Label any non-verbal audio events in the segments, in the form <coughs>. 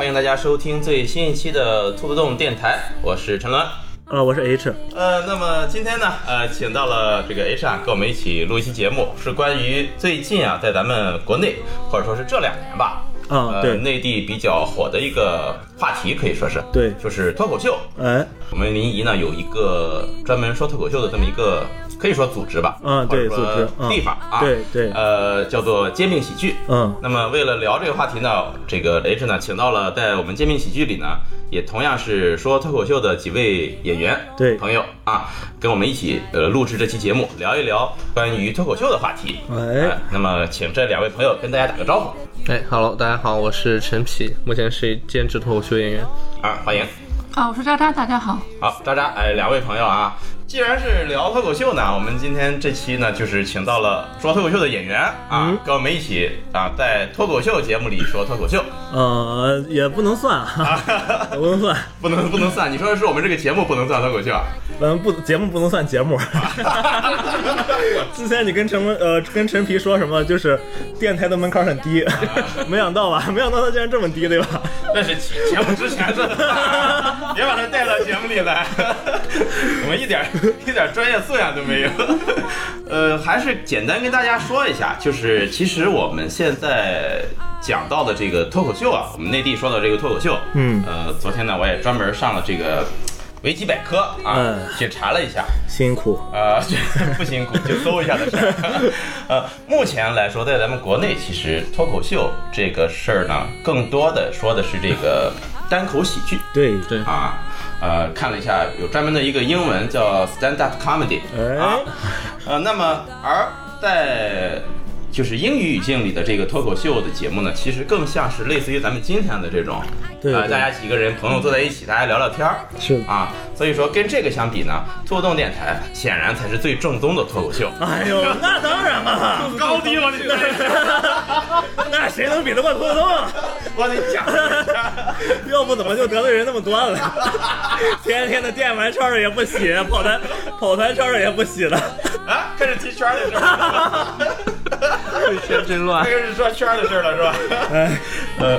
欢迎大家收听最新一期的兔子洞电台，我是陈伦。呃，我是 H，呃，那么今天呢，呃，请到了这个 H 啊，跟我们一起录一期节目，是关于最近啊，在咱们国内或者说是这两年吧，啊，呃，对内地比较火的一个话题，可以说是，对，就是脱口秀。哎，我们临沂呢有一个专门说脱口秀的这么一个，可以说组织吧，嗯对或者说组织嗯地方啊，对对呃，叫做煎饼喜剧。嗯，那么为了聊这个话题呢，这个 H 呢请到了在我们煎饼喜剧里呢，也同样是说脱口秀的几位演员对朋友啊，跟我们一起呃录制这期节目，聊一聊关于脱口秀的话题。哎，那么请这两位朋友跟大家打个招呼哎，Hello，大家好，我是陈皮，目前是兼职脱口秀演员。啊，欢迎。啊，我是渣渣，大家好。好，渣渣，哎，两位朋友啊，既然是聊脱口秀呢，我们今天这期呢，就是请到了说脱口秀的演员啊，嗯跟我们一起啊，在脱口秀节目里说脱口秀，呃，也不能算，也 <laughs> 不能算，不能不能算，你说的是我们这个节目不能算脱口秀啊？嗯，不，节目不能算节目。<laughs> 之前你跟陈文呃跟陈皮说什么，就是电台的门槛很低，<laughs> 没想到吧？没想到他竟然这么低，对吧？那是节节目之前说的，别把他带到节目里来，我们一点 <laughs> 一点专业素养都没有。<laughs> 呃，还是简单跟大家说一下，就是其实我们现在讲到的这个脱口秀啊，我们内地说到这个脱口秀，嗯呃，昨天呢我也专门上了这个维基百科啊，嗯去查了一下，辛苦，呃，这不辛苦，就搜一下的事儿。<laughs> 呃，目前来说，在咱们国内，其实脱口秀这个事儿呢，更多的说的是这个单口喜剧对对啊。呃，看了一下，有专门的一个英文叫 stand up comedy 哎啊。呃，那么而在就是英语语境里的这个脱口秀的节目呢，其实更像是类似于咱们今天的这种，呃，对对大家几个人朋友坐在一起，大家聊聊天儿，是啊，所以说跟这个相比呢，兔动电台显然才是最正宗的脱口秀。哎呦，那当然了，<laughs> 高低我得 <laughs> 那谁能比得过兔子洞啊？<laughs> 我得讲一下。要不怎么就得罪人那么多了？天天的电玩圈儿也不洗，跑团跑团圈儿也不洗了。啊，开始踢圈儿，一 <laughs> 圈真乱开。始说圈的事了是吧？哎，<laughs> 呃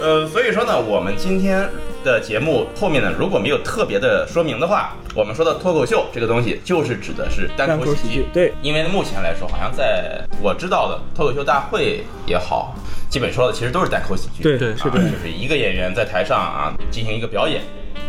呃，所以说呢，我们今天的节目后面呢，如果没有特别的说明的话，我们说的脱口秀这个东西，就是指的是单单口口喜剧。喜剧对因为目前来说，好像在我知道的脱口秀大会也好，基本说的其实都是单口喜剧。对对啊。就是一个演员在台上啊进行一个表演。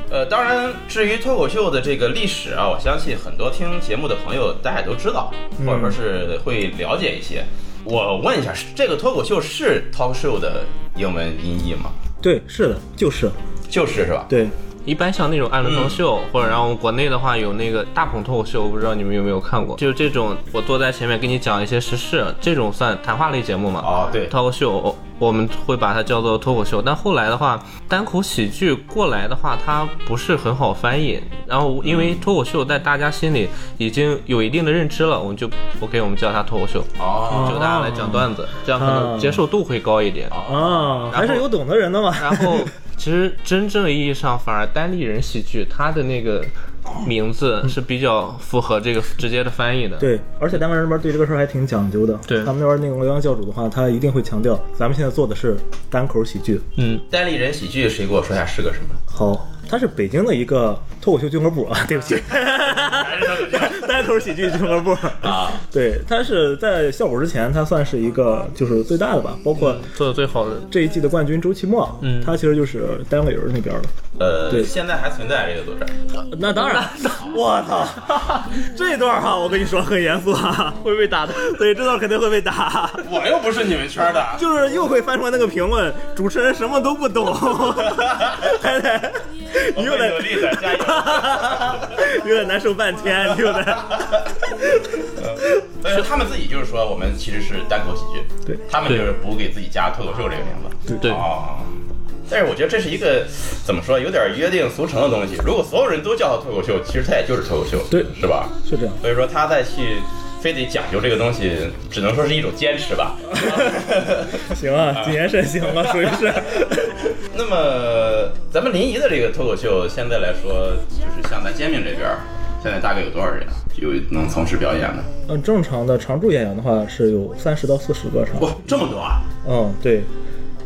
呃，当然，至于脱口秀的这个历史啊，我相信很多听节目的朋友大家也都知道，或者说是会了解一些。我问一下，这个脱口秀是 talk show 的英文音译吗？对，是的，就是就是是吧？对，一般像那种艾伦脱口秀，或者然后国内的话有那个大鹏脱口秀，我不知道你们有没有看过，就是这种我坐在前面跟你讲一些时事，这种算谈话类节目嘛？哦，对，脱口秀，我我们会把它叫做脱口秀。但后来的话，单口喜剧过来的话，它不是很好翻译。然后因为脱口秀在大家心里已经有一定的认知了，我们就 OK，我们叫它脱口秀，哦，就大家来讲段子，这样可能接受度会高一点。啊，还是有懂的人的嘛。然后，其实真正意义上，反而单立人喜剧它的那个名字是比较符合这个直接的翻译的。对，而且单个人那边对这个事儿还挺讲究的。对他们那边那个欧阳教主的话，他一定会强调，咱们现在做的是单口喜剧。嗯，单立人喜剧，谁给我说一下是个什么？好，他是北京的一个脱口秀俱乐部啊，<laughs> 对不起，<laughs> 单口喜剧俱乐部啊。对，他是在效果之前，他算是一个就是最大的吧，包括做的最好的。这一季的冠军周奇墨，嗯他其实就是单位人那边的。呃，对现在还存在这个组织。那当然，我操，<laughs> 这段哈，我跟你说很严肃啊，会被打的。对，这段肯定会被打。我又不是你们圈的。就是又会翻出来那个评论，主持人什么都不懂，还得你又我会努得力的，加油。<laughs> 有点难受半天，你又得所以说他们自己就是说，我们其实是单口喜剧，对他们就是不给自己加脱口秀这个名字。对哦。但是我觉得这是一个怎么说，有点约定俗成的东西。如果所有人都叫他脱口秀，其实他也就是脱口秀，对是吧？是这样。所以说他再去非得讲究这个东西，只能说是一种坚持吧。<laughs> 行啊，谨言慎行吧，属于是。<laughs> 那么咱们临沂的这个脱口秀，现在来说，就是像咱煎饼这边，现在大概有多少人啊？有能从事表演的？嗯，正常的常驻演员的话是有三十到四十个上。哇，这么多啊！嗯，对，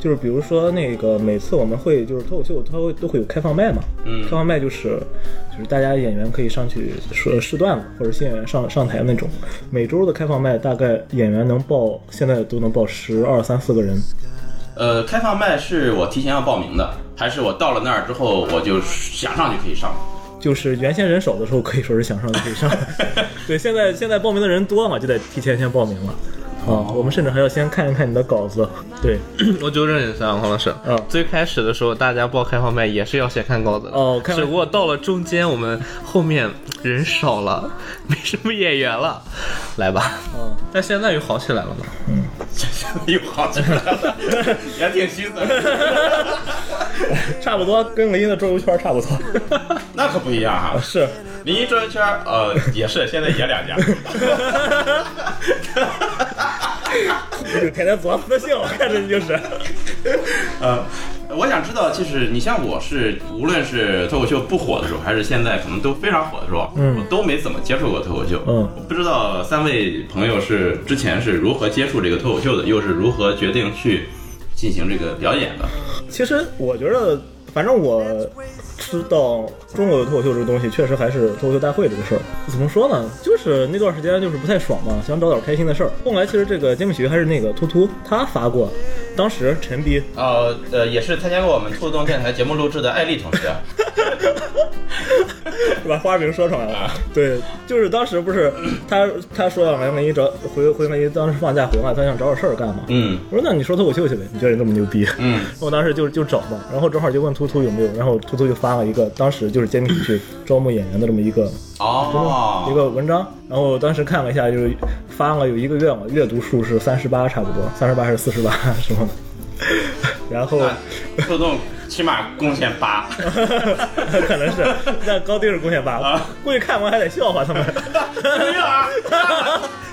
就是比如说那个每次我们会就是脱口秀，它会都会有开放麦嘛。嗯开放麦就是就是大家演员可以上去说试段子，或者新演员上上台那种。每周的开放麦大概演员能报，现在都能报十二三四个人。呃，开放麦是我提前要报名的，还是我到了那儿之后我就想上就可以上？就是原先人少的时候，可以说是想上就可以上。<laughs> 对，现在现在报名的人多嘛，就得提前先报名了。啊，我们甚至还要先看一看你的稿子。对，<clears throat> 我纠正一下，黄老师。嗯最开始的时候，大家报开放麦也是要先看稿子的。哦看只不过到了中间，我们后面人少了，没什么演员了，来吧。嗯，但现在又好起来了嘛。又好起来了，<laughs> 也挺新的。<laughs> 差不多跟林的桌游圈差不多。<laughs> 那可不一样啊、是，临沂转圈儿，呃，也是，现在也两家。有天天作死的性，我看着你就是。呃，我想知道，就是你像我是，无论是脱口秀不火的时候，还是现在可能都非常火的时候，嗯我都没怎么接触过脱口秀。嗯我不知道三位朋友是之前是如何接触这个脱口秀的，又是如何决定去进行这个表演的？其实我觉得，反正我知道中国的脱口秀这个东西，确实还是脱口秀大会这个事儿。怎么说呢？就是那段时间就是不太爽嘛，想找点开心的事儿。后来其实这个节目喜剧还是那个秃秃他发过，当时陈逼呃呃，也是参加过我们兔动电台节目录制的艾丽同学。<laughs> <laughs> 把花名说出来了。对，就是当时不是他他说要来万一找回回万一当时放假回来，他想找点事儿干嘛。嗯我说那你说脱口秀去呗，你觉得你那么牛逼？嗯，我当时就就找嘛，然后正好就问突突有没有，然后突突就发了一个当时就是揭秘去招募演员的这么一个哦，一个文章，然后当时看了一下，就是发了有一个月嘛，阅读数是三十八差不多，三十八还是四十八 <laughs> 什么的，<laughs> 然后起码贡献八。<laughs> 可能是，但高低是贡献八啊，估计看完还得笑话他们。没有啊！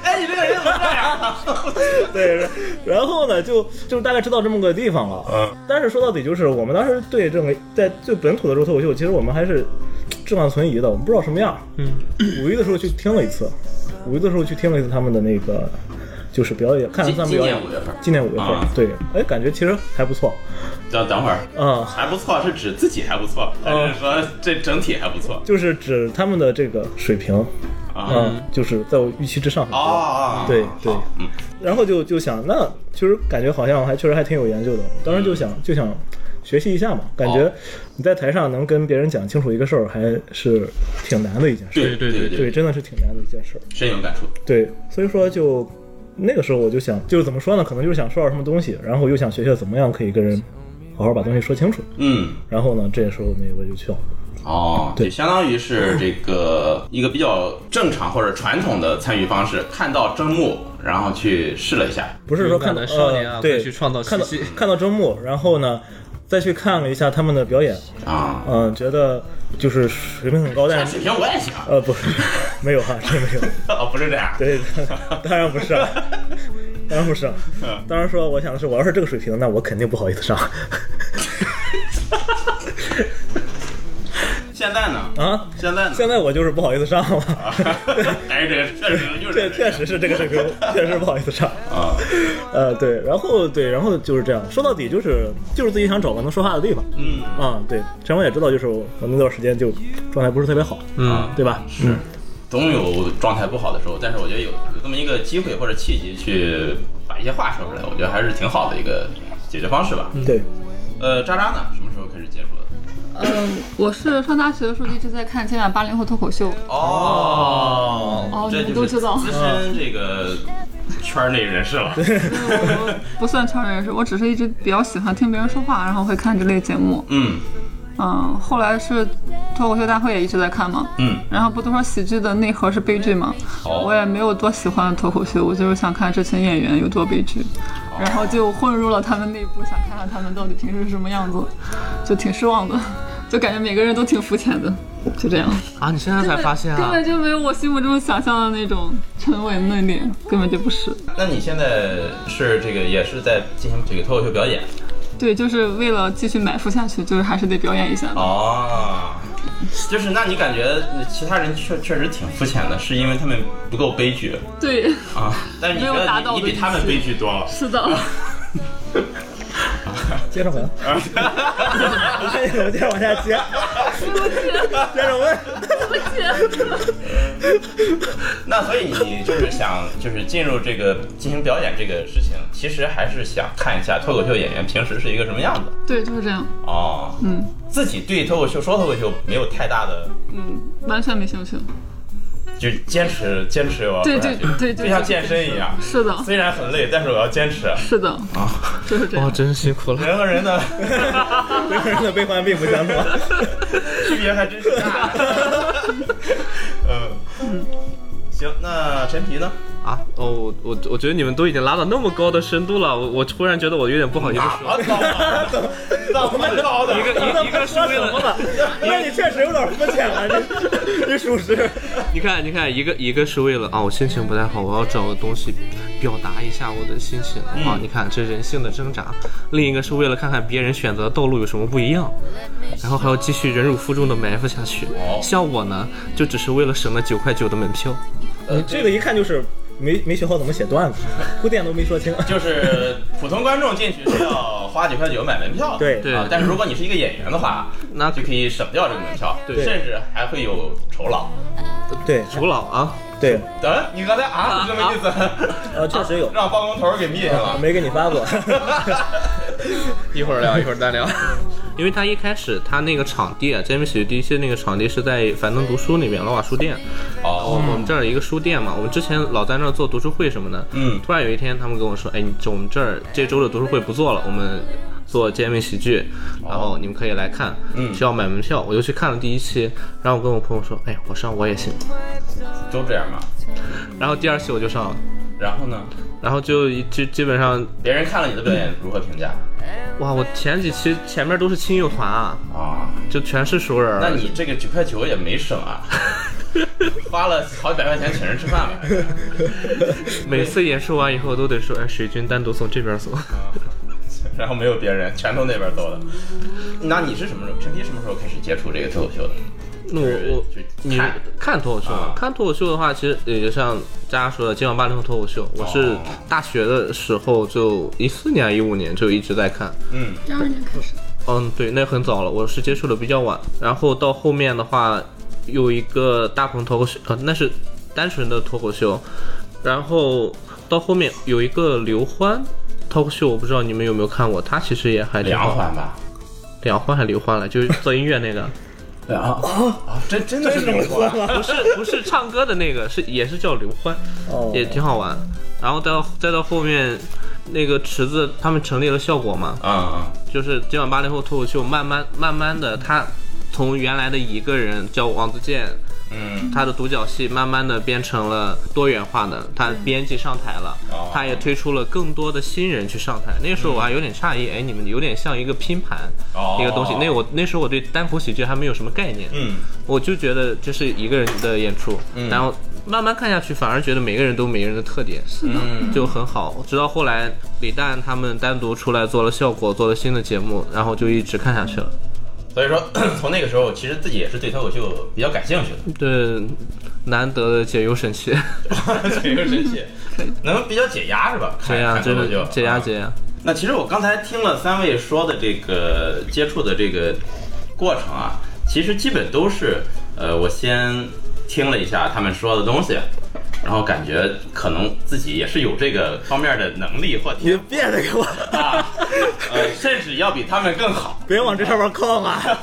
哎，你这个人怎么这样？<laughs> 对，然后呢，就就大概知道这么个地方了。嗯，但是说到底，就是我们当时对这个在最本土的这个脱口秀，其实我们还是置望存疑的，我们不知道什么样。嗯，五一的时候去听了一次，五一的时候去听了一次他们的那个就是表演，看了他们表演。今年五月份今年五月份，啊对，哎，感觉其实还不错。等等会儿，嗯，还不错，是指自己还不错，还是说这整体还不错？就是指他们的这个水平，啊嗯，就是在我预期之上很多。哦，对对嗯，然后就就想，那其实感觉好像还确实还挺有研究的。当时就想就想学习一下嘛，感觉哦你在台上能跟别人讲清楚一个事儿，还是挺难的一件事。对对对对对，真的是挺难的一件事儿。深有感触。对，所以说就那个时候我就想，就是怎么说呢？可能就是想说点什么东西，然后又想学学怎么样可以跟人好好把东西说清楚。嗯，然后呢，这时候那我就去了。哦，对相当于是这个一个比较正常或者传统的参与方式，看到真木，然后去试了一下。不是说看到少年啊呃、对去创造看到看到真木，然后呢，再去看了一下他们的表演，啊，嗯、觉得就是水平很高，但是水平我也行。呃不是，没有哈，真没有，<laughs> 哦，不是这样。对，当然不是啊，当然不是啊，当然说我想的是，我要是这个水平，那我肯定不好意思上 <laughs> 现在呢？啊。现在呢？现在我就是不好意思上了，<laughs> 哎，这个确实 <laughs> 就是这确实是这个水平，确实不好意思上。啊，呃，对，然后对，然后就是这样。说到底就是就是自己想找个能说话的地方。嗯啊，对，陈文也知道，就是我我那段时间就状态不是特别好，嗯，对吧？是，总有状态不好的时候，但是我觉得有有这么一个机会或者契机去把一些话说出来，我觉得还是挺好的一个解决方式吧。对，呃，渣渣呢？什么时候开始接触的？嗯，我是上大学的时候一直在看《今晚八零后脱口秀》，哦哦你们都知道资深这个圈内人士了。我 <laughs> 不算圈内人士，我只是一直比较喜欢听别人说话，然后会看这类节目。嗯嗯，后来是脱口秀大会也一直在看嘛。嗯，然后不都说喜剧的内核是悲剧吗？哦我也没有多喜欢脱口秀，我就是想看这群演员有多悲剧，然后就混入了他们内部，想看看他们到底平时是什么样子，就挺失望的，就感觉每个人都挺肤浅的，就这样。啊，你现在才发现啊？根本就没有我心目中想象的那种沉稳内敛，根本就不是。那你现在是这个也是在进行这个脱口秀表演对，就是为了继续埋伏下去，就是还是得表演一下的。哦？就是那你感觉其他人确确实挺肤浅的，是因为他们不够悲剧对，啊？但是你觉没有达得你你到的比他们悲剧多了。是的，<laughs> 接着回来，我接着往下接，接着问。那所以你就是想就是进入这个进行表演这个事情，其实还是想看一下脱口秀演员平时是一个什么样子对，就是这样。哦。嗯自己对脱口秀说脱口秀没有太大的，嗯，完全没兴趣。就坚持坚持我要对对对对就像健身一样，是的，虽然很累，但是我要坚持。是的，啊，哇，就是这样。真辛苦了。人和人的 <laughs> 人和人的悲欢并不相同。<laughs> 区别还真是大。<laughs> 嗯，行，那陈皮呢？啊，哦，我我我觉得你们都已经拉到那么高的深度了，我我突然觉得我有点不好意思说。啊，高啊，怎么高的？一个一一个是为了，<laughs> 那你确实有点肤浅了，这这属实。<laughs> 你看你看，一个一个是为了啊，我心情不太好，我要找个东西表达一下我的心情啊。嗯你看这人性的挣扎，另一个是为了看看别人选择的道路有什么不一样，然后还要继续忍辱负重的埋伏下去。哦像我呢，就只是为了省了九块九的门票。呃这个一看就是没没学好怎么写段子，铺垫都没说清。就是普通观众进去是要花九块九买门票的，对对啊。但是如果你是一个演员的话，那就可以省掉这个门票，对甚至还会有酬劳。对酬劳啊，对，等你刚才啊，是这么意思？<laughs> 呃，确实有，让包工头给灭了。没给你发过。<laughs> <laughs> 一会儿聊，一会儿再聊。因为他一开始他那个场地啊，煎饼喜剧第一期那个场地是在樊登读书那边老瓦书店，哦，我们这儿一个书店嘛，我们之前老在那儿做读书会什么的。嗯突然有一天，他们跟我说：“哎，你我们这儿这周的读书会不做了，我们做煎饼喜剧，然后你们可以来看，嗯需要买门票。”我就去看了第一期，然后我跟我朋友说：“哎，我上我也行。都这样嘛。”然后第二期我就上了，然后呢？然后就一基基本上，别人看了你的表演如何评价？哇，我前几期前面都是亲友团啊，啊，就全是熟人。那你这个九块九也没省啊，<laughs> 花了好几百块钱请人吃饭了。每次演出完以后都得说：“哎，水军单独从这边送。”然后没有别人，全都那边走的。那你是什么时候？陈皮什么时候开始接触这个脱口秀的？那我我你看看脱口秀？看脱口秀的话，其实也就像大家说的，今晚八零后脱口秀，我是哦大学的时候就一四年、一五年就一直在看。嗯，第二年开始，嗯，对，那很早了，我是接触的比较晚。然后到后面的话，有一个大鹏脱口秀，呃，那是单纯的脱口秀。然后到后面有一个刘欢脱口秀，我不知道你们有没有看过，他其实也还挺好梁欢吧？梁欢还刘欢了，就是做音乐那个。啊啊！真真的是刘欢。不是不是唱歌的那个，是也是叫刘欢，哦，也挺好玩。然后到再到后面，那个池子他们成立了效果嘛，啊啊！就是今晚八零后脱口秀，慢慢慢慢的，他从原来的一个人叫王自健，嗯，他的独角戏慢慢的变成了多元化的，他编辑上台了，哦。他也推出了更多的新人去上台。那时候我还有点诧异，哎，你们有点像一个拼盘，哦。一个东西。那我那时候我对单口喜剧还没有什么概念，嗯，我就觉得这是一个人的演出，然后慢慢看下去，反而觉得每个人都有每个人的特点，是的。就很好。直到后来李诞他们单独出来做了效果，做了新的节目，然后就一直看下去了。所以说 <clears throat> 从那个时候，其实自己也是对脱口秀比较感兴趣的。对，难得的解忧神器，<laughs> 解忧神器，<laughs> 能比较解压是吧？看解压真的解压啊解压。那其实我刚才听了三位说的这个接触的这个过程啊，其实基本都是呃，我先听了一下他们说的东西，然后感觉可能自己也是有这个方面的能力或你别的给我，啊，呃，甚至要比他们更好。别往这上面靠嘛！<laughs>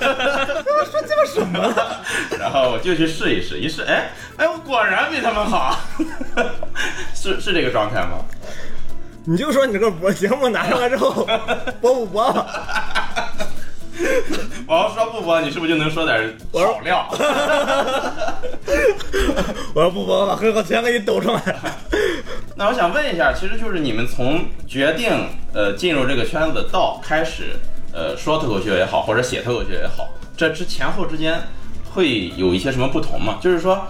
说鸡巴什么？然后我就去试一试，一试，哎哎，我果然比他们好，<laughs> 是是这个状态吗？你就说你这个播节目拿上来之后播不播吧？<laughs> <laughs> 我要说不播，你是不是就能说点好料？<laughs> 我要不播，把很好钱给你抖出来。<laughs> 那我想问一下，其实就是你们从决定呃进入这个圈子到开始呃说脱口秀也好，或者写脱口秀也好，这之前后之间会有一些什么不同吗？就是说，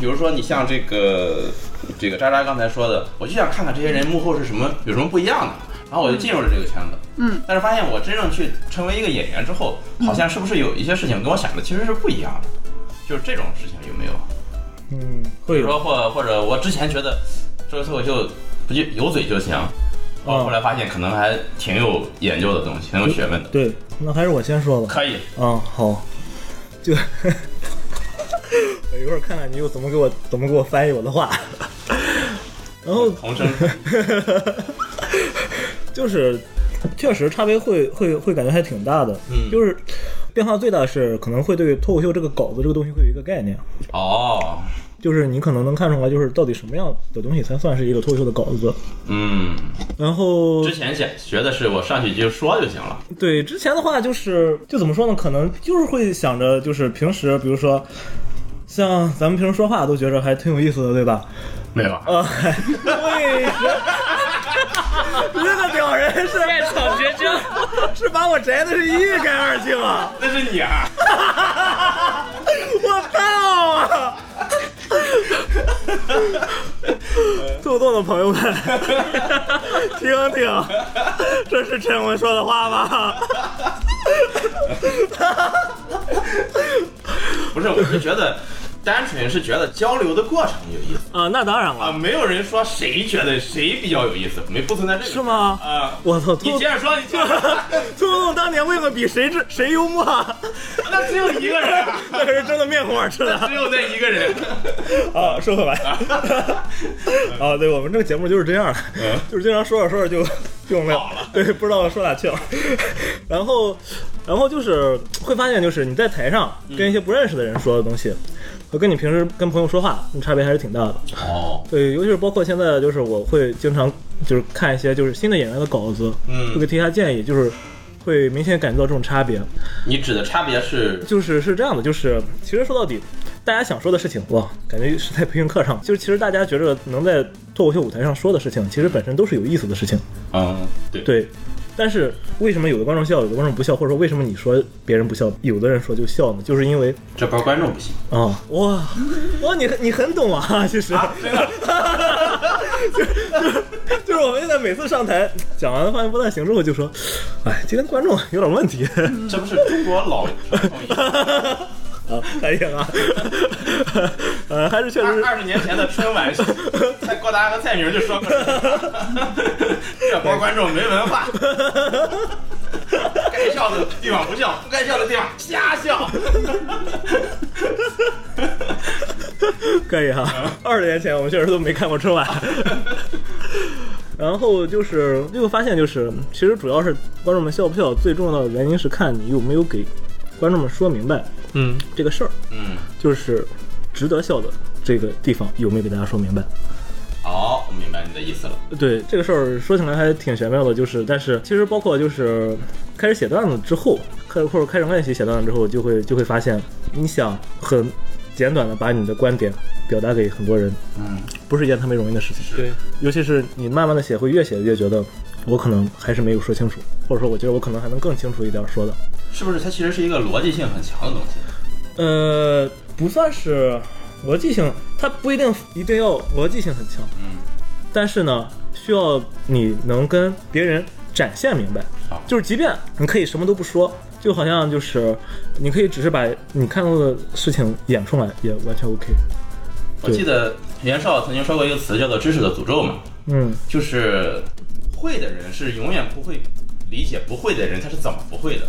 比如说你像这个这个渣渣刚才说的，我就想看看这些人幕后是什么有什么不一样的。然后我就进入了这个圈子。嗯，但是发现我真正去成为一个演员之后，好像是不是有一些事情跟我想的其实是不一样的？就是这种事情有没有？嗯，会有比如说或或者我之前觉得说脱口秀不就有嘴就行，我后后来发现可能还挺有研究的东西，挺有学问的。对，那还是我先说吧。可以，嗯，好，就我 <laughs> 一会儿看看你又怎么给我怎么给我翻译我的话。<laughs> 然后同声 <laughs> 就是，确实差别会会会感觉还挺大的。嗯就是变化最大是可能会对脱口秀这个稿子这个东西会有一个概念，哦，就是你可能能看出来，就是到底什么样的东西才算是一个脱口秀的稿子。嗯，然后之前想学的是我上去就说就行了。对之前的话就是就怎么说呢？可能就是会想着就是平时比如说。像咱们平时说话都觉着还挺有意思的，对吧？没有啊，呃，为什你这个屌人是在场绝交。<laughs> 是把我摘的是一干二净啊！那是你啊。<laughs> 我操啊！互动的朋友们，<laughs> 听听，这是陈文说的话吗？不是，我是觉得单纯是觉得交流的过程有意思啊，那当然啊，了，没有人说谁觉得谁比较有意思，没不存在这个是吗？啊，我操，你接着说，你接着说，<laughs> 兔兔当年为了比谁智谁幽默？<laughs> 那只有一个人啊，<laughs> 那可是真的面红耳赤的。只有那一个人。啊，说回来，啊，对我们这个节目就是这样的，嗯就是经常说着说着就就没有了对，不知道说哪去了。然后，然后就是会发现，就是你在台上跟一些不认识的人说的东西，和跟你平时跟朋友说话，差别还是挺大的。哦，对，尤其是包括现在，就是我会经常就是看一些就是新的演员的稿子，嗯会给提一下建议，就是会明显感觉到这种差别。你指的差别是就是是这样的，就是其实说到底，大家想说的事情，哇，感觉是在培训课上。就是其实大家觉着能在脱口秀舞台上说的事情，其实本身都是有意思的事情。嗯，对，对，但是为什么有的观众笑，有的观众不笑，或者说为什么你说别人不笑，有的人说就笑呢？就是因为这波观众不行。啊、哇哇，你很你很懂啊，<laughs> 其实。<laughs> 就是，就是我们现在每次上台讲完了发现不太行之后，就说，哎，今天观众有点问题。这不是中国老 <laughs> 啊，还行啊，呃，还是确实二二十年前的春晚，蔡郭达和蔡明就说过 <laughs> 这波观众没文化，该笑的地方不笑，不该笑的地方瞎笑。可以哈。二十年前我们确实都没看过春晚。然后就是就会发现，就是其实主要是观众们笑不笑，最重要的原因是看你有没有给观众们说明白嗯，这个事儿，嗯，就是值得笑的这个地方有没有给大家说明白。好，我明白你的意思了。对这个事儿说起来还挺玄妙的，就是但是其实包括就是开始写段子之后，开始或者开始练习写段子之后，就会就会发现，你想很简短的把你的观点表达给很多人，嗯，不是一件特别容易的事情。对，尤其是你慢慢的写，会越写越觉得我可能还是没有说清楚，或者说我觉得我可能还能更清楚一点说的。是不是它其实是一个逻辑性很强的东西？呃，不算是逻辑性，它不一定一定要逻辑性很强，嗯，但是呢，需要你能跟别人展现明白啊，就是即便你可以什么都不说，就好像就是你可以只是把你看到的事情演出来，也完全 OK。我记得袁绍曾经说过一个词叫做“知识的诅咒”嘛，嗯，就是会的人是永远不会理解不会的人他是怎么不会的。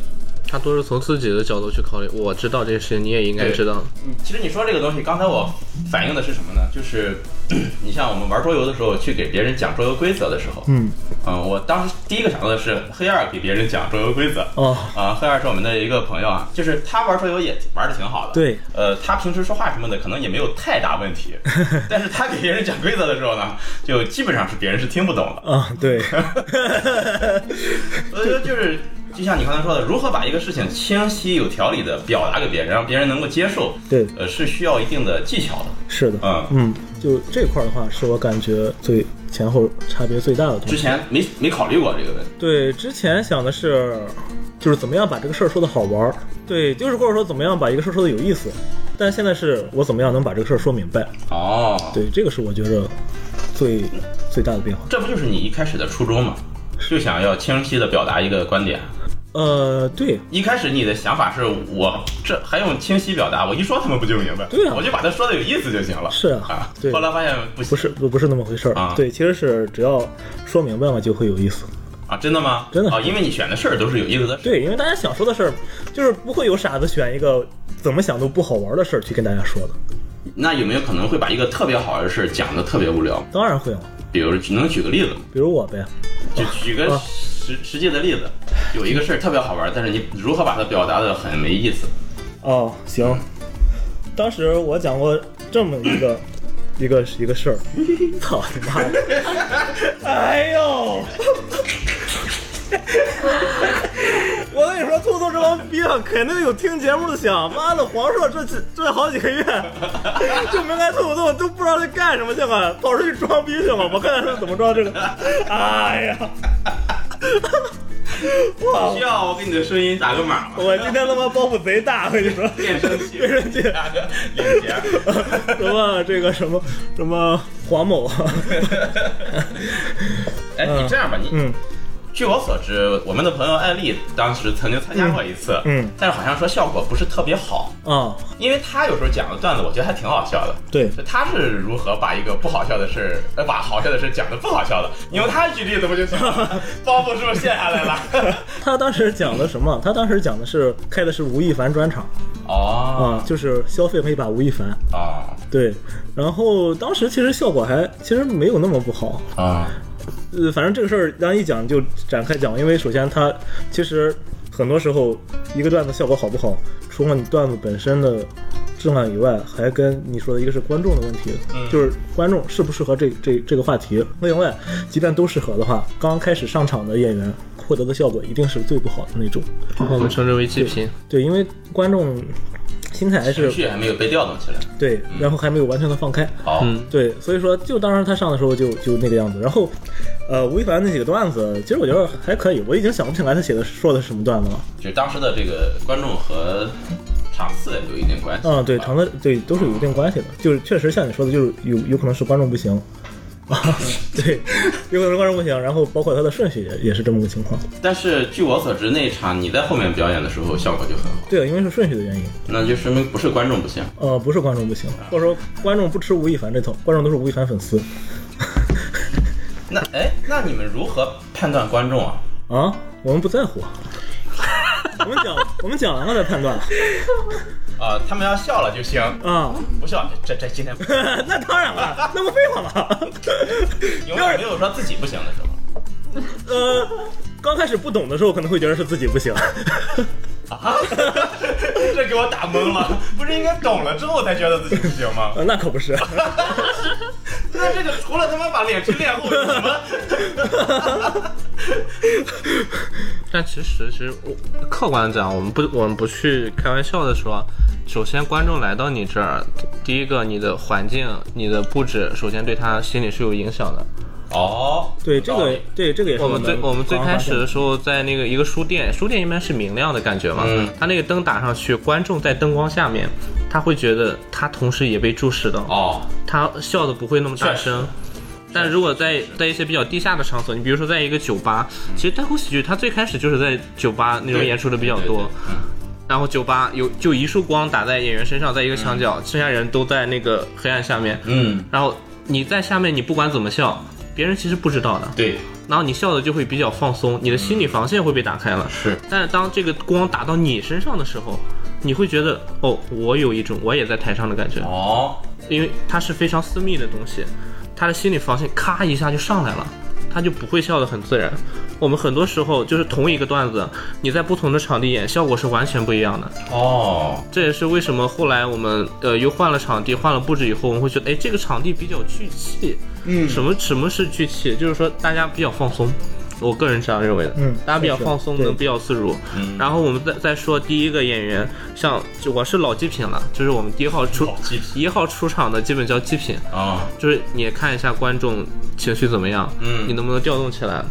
他都是从自己的角度去考虑。我知道这些事情，你也应该知道。其实你说这个东西，刚才我反映的是什么呢？就是 <coughs> 你像我们玩桌游的时候，去给别人讲桌游规则的时候，嗯，嗯，我当时第一个想到的是黑二给别人讲桌游规则。哦，啊，黑二是我们的一个朋友啊，就是他玩桌游也玩的挺好的。对，呃，他平时说话什么的可能也没有太大问题，<laughs> 但是他给别人讲规则的时候呢，就基本上是别人是听不懂的。啊，对，<laughs> 所以说就是，就像你刚才说的，如何把一个事情清晰有条理的表达给别人，让别人能够接受，对呃，是需要一定的技巧的。是的，嗯，嗯，就这块儿的话，是我感觉最前后差别最大的东西。之前没没考虑过这个问题。对，之前想的是，就是怎么样把这个事儿说的好玩儿，对，就是或者说怎么样把一个事儿说的有意思，但现在是我怎么样能把这个事儿说明白，哦，对，这个是我觉着最最大的变化。这不就是你一开始的初衷吗？就想要清晰的表达一个观点。呃，对，一开始你的想法是我这还用清晰表达，我一说他们不就明白？对啊我就把它说的有意思就行了。是啊啊，对后来发现不行不是不不是那么回事儿。啊对，其实是只要说明白了就会有意思。啊，真的吗？真的啊，因为你选的事儿都是有意思的事。对，因为大家想说的事儿，就是不会有傻子选一个怎么想都不好玩的事儿去跟大家说的。那有没有可能会把一个特别好玩的事儿讲的特别无聊？当然会了，比如能举个例子吗？比如我呗。就举个啊实实际的例子，有一个事儿特别好玩，但是你如何把它表达的很没意思？哦，行。当时我讲过这么一个一个一个事儿，<laughs> 操你妈的！哎呦！<laughs> 我跟你说，兔兔这帮逼啊，肯定有听节目的想，妈的，黄硕这这这好几个月就没来兔兔，都不知道在干什么去了，跑出去装逼去了。我看看他是怎么装这个。哎呀！不需！要我给你的声音打个码吗？我今天他妈包袱贼大，我跟你说。变声器，变声器打个链接。什么这个什么什么黄某，<laughs> <laughs> 哎，你这样吧，你嗯据我所知，我们的朋友艾丽当时曾经参加过一次，嗯但是好像说效果不是特别好，嗯，因为她有时候讲的段子，我觉得还挺好笑的。对，他是如何把一个不好笑的事儿，呃，把好笑的事儿讲的不好笑的？你用他举例子不就行了？包袱是不是卸下来了？<laughs> 他当时讲的什么？他当时讲的是开的是吴亦凡专场哦啊，就是消费了一把吴亦凡，啊对，然后当时其实效果还其实没有那么不好，啊呃，反正这个事儿咱一讲就展开讲，因为首先它其实很多时候一个段子效果好不好，除了你段子本身的质量以外，还跟你说的一个是观众的问题，嗯就是观众适不适合这这这个话题。另外，即便都适合的话，刚开始上场的演员获得的效果一定是最不好的那种。我们称之为极品。对，因为观众心态还是情是绪还没有被调动起来。对，然后还没有完全的放开。好，嗯，对，所以说就当时他上的时候就就那个样子。然后，呃，吴亦凡那几个段子，其实我觉得还可以。我已经想不起来他写的说的是什么段子了。就当时的这个观众和场次有一定关系。嗯，对，场次对都是有一定关系的。就是确实像你说的，就是有有可能是观众不行。啊，<laughs> 对，有可能是观众不行，然后包括他的顺序也也是这么个情况。但是据我所知，那一场你在后面表演的时候效果就很好，对，因为是顺序的原因，那就说明不是观众不行。呃，不是观众不行，或者说观众不吃吴亦凡这套，观众都是吴亦凡粉丝 <laughs> 那哎，那你们如何判断观众啊？啊，我们不在乎。<laughs> 我们讲我们讲完了再判断啊，他们要笑了就行，嗯。不笑这这今天不 <laughs> 那当然了，那不废话吗？永远没有说自己不行的时候。呃，刚开始不懂的时候，可能会觉得是自己不行。啊！<laughs> 这给我打懵了，不是应该懂了之后才觉得自己不行吗？<laughs> 呃那可不是。那这个除了他妈把脸皮练厚，有什么？但其实，其实我客观讲，我们不我们不去开玩笑的说，首先观众来到你这儿，第一个你的环境、你的布置，首先对他心里是有影响的。哦，对这个，对这个也是我们最我们最开始的的。时候在那个一个书店，书店一般是明亮的感觉嘛，嗯。他那个灯打上去，观众在灯光下面，他会觉得他同时也被注视到，哦，他笑的不会那么大声。但如果在在一些比较地下的场所，你比如说在一个酒吧，其实单口喜剧它最开始就是在酒吧那种演出的比较多。然后酒吧有就一束光打在演员身上，在一个墙角，剩下人都在那个黑暗下面，嗯，然后你在下面，你不管怎么笑，别人其实不知道的，对，然后你笑的就会比较放松，你的心理防线会被打开了。是，但是当这个光打到你身上的时候，你会觉得哦，我有一种我也在台上的感觉，哦，因为它是非常私密的东西，他的心理防线咔一下就上来了，他就不会笑得很自然。我们很多时候就是同一个段子，你在不同的场地演，效果是完全不一样的。哦，这也是为什么后来我们呃又换了场地，换了布置以后，我们会觉得哎这个场地比较聚气。嗯什么什么是聚气？就是说大家比较放松。我个人这样认为的，嗯大家比较放松，能比较自如。嗯然后我们再再说第一个演员，像就我是老祭品了，就是我们第一号出一号出场的基本叫祭品，啊，就是你看一下观众情绪怎么样，嗯你能不能调动起来。